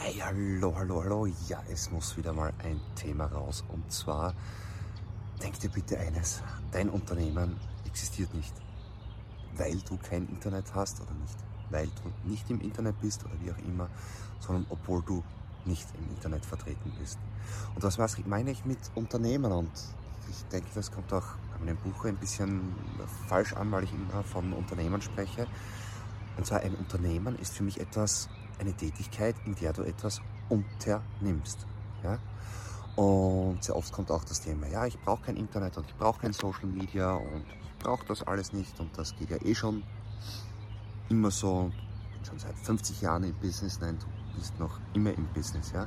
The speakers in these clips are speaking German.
Hey, hallo, hallo, hallo. Ja, es muss wieder mal ein Thema raus. Und zwar, denk dir bitte eines. Dein Unternehmen existiert nicht, weil du kein Internet hast oder nicht, weil du nicht im Internet bist oder wie auch immer, sondern obwohl du nicht im Internet vertreten bist. Und was meine ich mit Unternehmen? Und ich denke, das kommt auch in meinem Buch ein bisschen falsch an, weil ich immer von Unternehmen spreche. Und zwar ein Unternehmen ist für mich etwas, eine Tätigkeit, in der du etwas unternimmst. Ja? Und sehr oft kommt auch das Thema, ja, ich brauche kein Internet und ich brauche kein Social Media und ich brauche das alles nicht und das geht ja eh schon immer so. Ich bin schon seit 50 Jahren im Business, nein, du bist noch immer im Business, ja.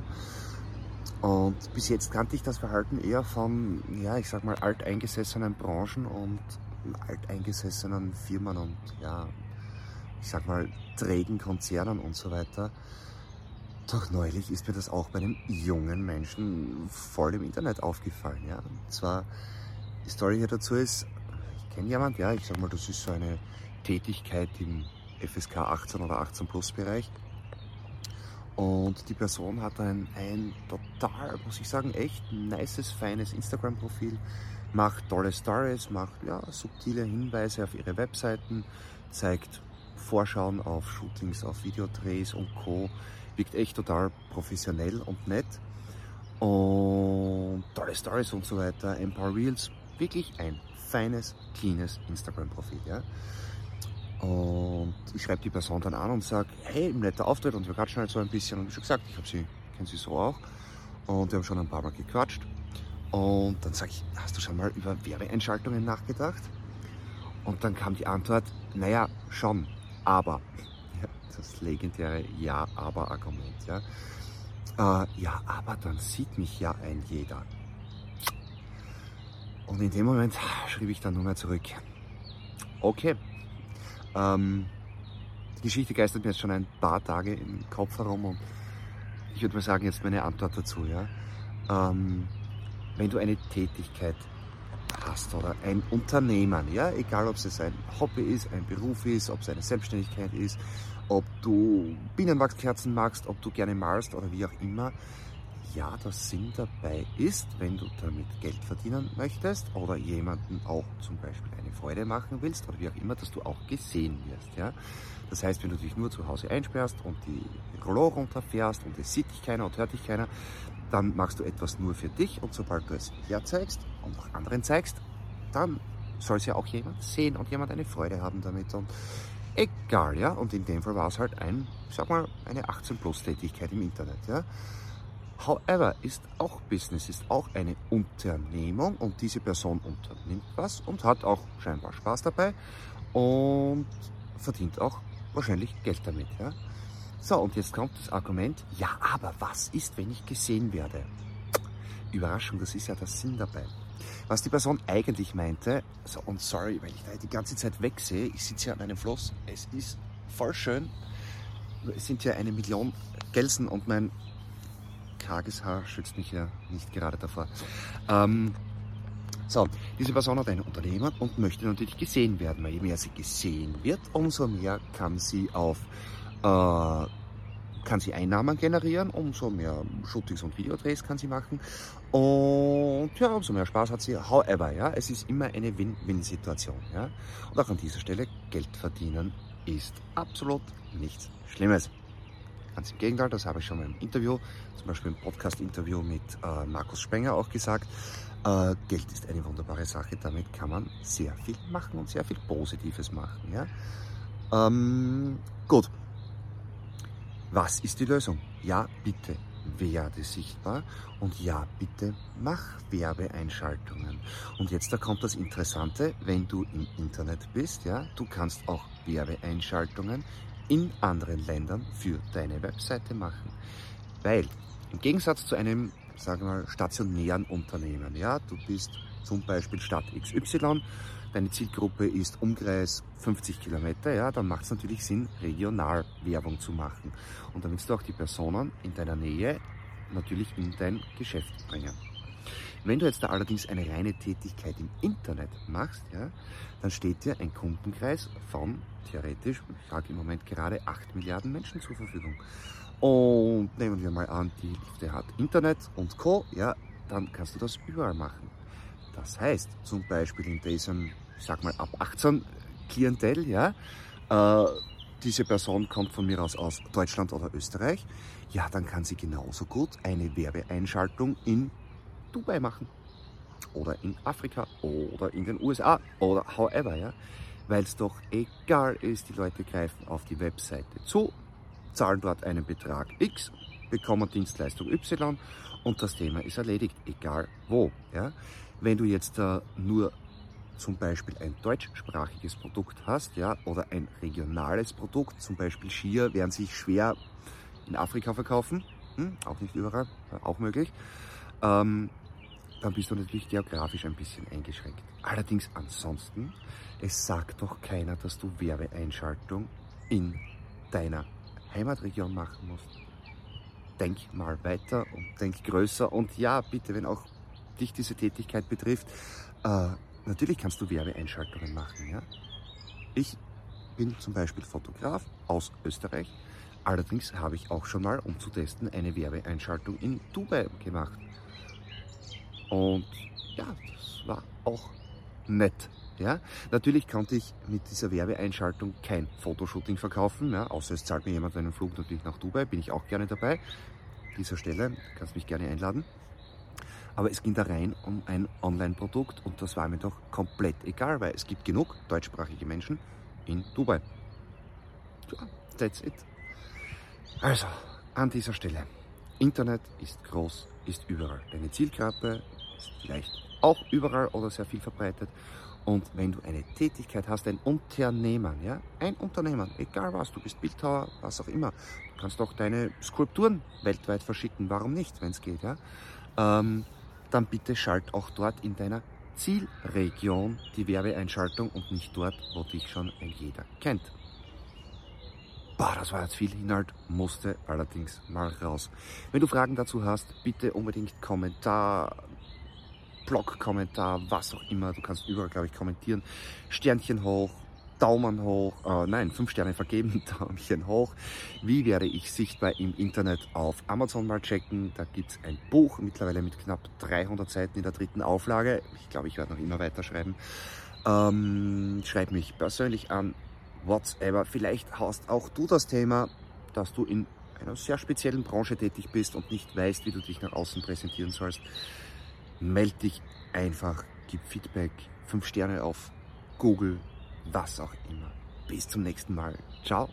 Und bis jetzt kannte ich das Verhalten eher von, ja, ich sag mal, alteingesessenen Branchen und alteingesessenen Firmen und ja, ich sag mal, trägen Konzernen und so weiter. Doch neulich ist mir das auch bei einem jungen Menschen voll im Internet aufgefallen. Ja? Und zwar, die Story hier dazu ist, ich kenne jemand, ja, ich sag mal, das ist so eine Tätigkeit im FSK 18 oder 18 Plus Bereich. Und die Person hat ein, ein total, muss ich sagen, echt nices, feines Instagram-Profil, macht tolle Stories, macht ja, subtile Hinweise auf ihre Webseiten, zeigt Vorschauen auf Shootings, auf Videodrehs und Co. Wirkt echt total professionell und nett. Und tolle Stories und so weiter, ein paar Reels. Wirklich ein feines, cleanes Instagram-Profil. Ja? Und ich schreibe die Person dann an und sage, hey, netter Auftritt und wir quatschen halt so ein bisschen. Und wie schon gesagt, ich habe sie, kenne sie so auch. Und wir haben schon ein paar Mal gequatscht. Und dann sage ich, hast du schon mal über Werbeeinschaltungen nachgedacht? Und dann kam die Antwort, naja, schon aber. Das legendäre Ja-Aber-Argument. Ja. Äh, ja, aber dann sieht mich ja ein jeder. Und in dem Moment schrieb ich dann nur mehr zurück. Okay. Ähm, die Geschichte geistert mir jetzt schon ein paar Tage im Kopf herum und ich würde mal sagen, jetzt meine Antwort dazu. Ja. Ähm, wenn du eine Tätigkeit hast oder ein Unternehmen, ja, egal ob es ein Hobby ist, ein Beruf ist, ob es eine Selbstständigkeit ist, ob du Bienenwachskerzen magst, ob du gerne malst oder wie auch immer, ja, der Sinn dabei ist, wenn du damit Geld verdienen möchtest oder jemanden auch zum Beispiel eine Freude machen willst oder wie auch immer, dass du auch gesehen wirst. Ja? Das heißt, wenn du dich nur zu Hause einsperrst und die Rollo runterfährst und es sieht dich keiner und hört dich keiner, dann machst du etwas nur für dich und sobald du es herzeigst und auch anderen zeigst, dann soll es ja auch jemand sehen und jemand eine Freude haben damit und egal, ja. Und in dem Fall war es halt ein, ich sag mal, eine 18-Plus-Tätigkeit im Internet, ja. However, ist auch Business, ist auch eine Unternehmung und diese Person unternimmt was und hat auch scheinbar Spaß dabei und verdient auch wahrscheinlich Geld damit. Ja? So, und jetzt kommt das Argument, ja, aber was ist, wenn ich gesehen werde? Überraschung, das ist ja der Sinn dabei. Was die Person eigentlich meinte, so, und sorry, weil ich da die ganze Zeit wegsehe, ich sitze hier an einem Fluss, es ist voll schön, es sind ja eine Million Gelsen und mein karges Haar schützt mich ja nicht gerade davor. Ähm, so, diese Person hat ein Unternehmen und möchte natürlich gesehen werden, weil je mehr sie gesehen wird, umso mehr kann sie auf äh, kann sie Einnahmen generieren, umso mehr Shootings und Videodrehs kann sie machen und ja, umso mehr Spaß hat sie. However, ja, es ist immer eine Win-Win-Situation. Ja? Und auch an dieser Stelle Geld verdienen ist absolut nichts Schlimmes. Ganz im Gegenteil, das habe ich schon mal im Interview, zum Beispiel im Podcast-Interview mit äh, Markus Spenger auch gesagt. Äh, Geld ist eine wunderbare Sache, damit kann man sehr viel machen und sehr viel Positives machen. Ja? Ähm, gut. Was ist die Lösung? Ja, bitte werde sichtbar und ja, bitte mach Werbeeinschaltungen. Und jetzt da kommt das Interessante, wenn du im Internet bist, ja, du kannst auch Werbeeinschaltungen in anderen Ländern für deine Webseite machen. Weil im Gegensatz zu einem, sagen wir mal, stationären Unternehmen, ja, du bist zum Beispiel Stadt XY, deine Zielgruppe ist Umkreis 50 Kilometer, ja, dann macht es natürlich Sinn, regional Werbung zu machen. Und dann willst du auch die Personen in deiner Nähe natürlich in dein Geschäft bringen. Wenn du jetzt da allerdings eine reine Tätigkeit im Internet machst, ja, dann steht dir ein Kundenkreis von theoretisch, ich sage im Moment gerade 8 Milliarden Menschen zur Verfügung. Und nehmen wir mal an, die Lifte hat Internet und Co. Ja, dann kannst du das überall machen. Das heißt, zum Beispiel in diesem, sag mal ab 18 Klientel, ja, äh, diese Person kommt von mir aus aus Deutschland oder Österreich, ja, dann kann sie genauso gut eine Werbeeinschaltung in Dubai machen oder in Afrika oder in den USA oder however, ja, weil es doch egal ist, die Leute greifen auf die Webseite zu, zahlen dort einen Betrag X, bekommen Dienstleistung Y und das Thema ist erledigt, egal wo. Ja. Wenn du jetzt äh, nur zum Beispiel ein deutschsprachiges Produkt hast, ja, oder ein regionales Produkt, zum Beispiel Skier, werden sich schwer in Afrika verkaufen, hm, auch nicht überall, auch möglich, ähm, dann bist du natürlich geografisch ein bisschen eingeschränkt. Allerdings ansonsten, es sagt doch keiner, dass du Werbeeinschaltung in deiner Heimatregion machen musst. Denk mal weiter und denk größer und ja, bitte, wenn auch dich diese Tätigkeit betrifft, äh, Natürlich kannst du Werbeeinschaltungen machen. Ja? Ich bin zum Beispiel Fotograf aus Österreich. Allerdings habe ich auch schon mal, um zu testen, eine Werbeeinschaltung in Dubai gemacht. Und ja, das war auch nett. Ja? Natürlich konnte ich mit dieser Werbeeinschaltung kein Fotoshooting verkaufen, ja? außer es zahlt mir jemand einen Flug natürlich nach Dubai, bin ich auch gerne dabei. An dieser Stelle kannst mich gerne einladen. Aber es ging da rein um ein Online-Produkt und das war mir doch komplett egal, weil es gibt genug deutschsprachige Menschen in Dubai. Ja, that's it. Also, an dieser Stelle. Internet ist groß, ist überall. Deine Zielgruppe ist vielleicht auch überall oder sehr viel verbreitet. Und wenn du eine Tätigkeit hast, ein Unternehmen, ja, ein Unternehmen, egal was, du bist Bildhauer, was auch immer, du kannst auch deine Skulpturen weltweit verschicken, warum nicht, wenn es geht, ja. Ähm, dann bitte schalt auch dort in deiner Zielregion die Werbeeinschaltung und nicht dort, wo dich schon ein jeder kennt. Boah, das war jetzt viel Inhalt, musste allerdings mal raus. Wenn du Fragen dazu hast, bitte unbedingt Kommentar, Blog-Kommentar, was auch immer. Du kannst überall, glaube ich, kommentieren. Sternchen hoch, Daumen hoch, äh, nein, fünf Sterne vergeben, Daumen hoch. Wie werde ich sichtbar im Internet auf Amazon mal checken? Da gibt es ein Buch, mittlerweile mit knapp 300 Seiten in der dritten Auflage. Ich glaube, ich werde noch immer weiterschreiben. Ähm, schreib mich persönlich an, whatever. Vielleicht hast auch du das Thema, dass du in einer sehr speziellen Branche tätig bist und nicht weißt, wie du dich nach außen präsentieren sollst. Meld dich einfach, gib Feedback, fünf Sterne auf Google, was auch immer. Bis zum nächsten Mal. Ciao.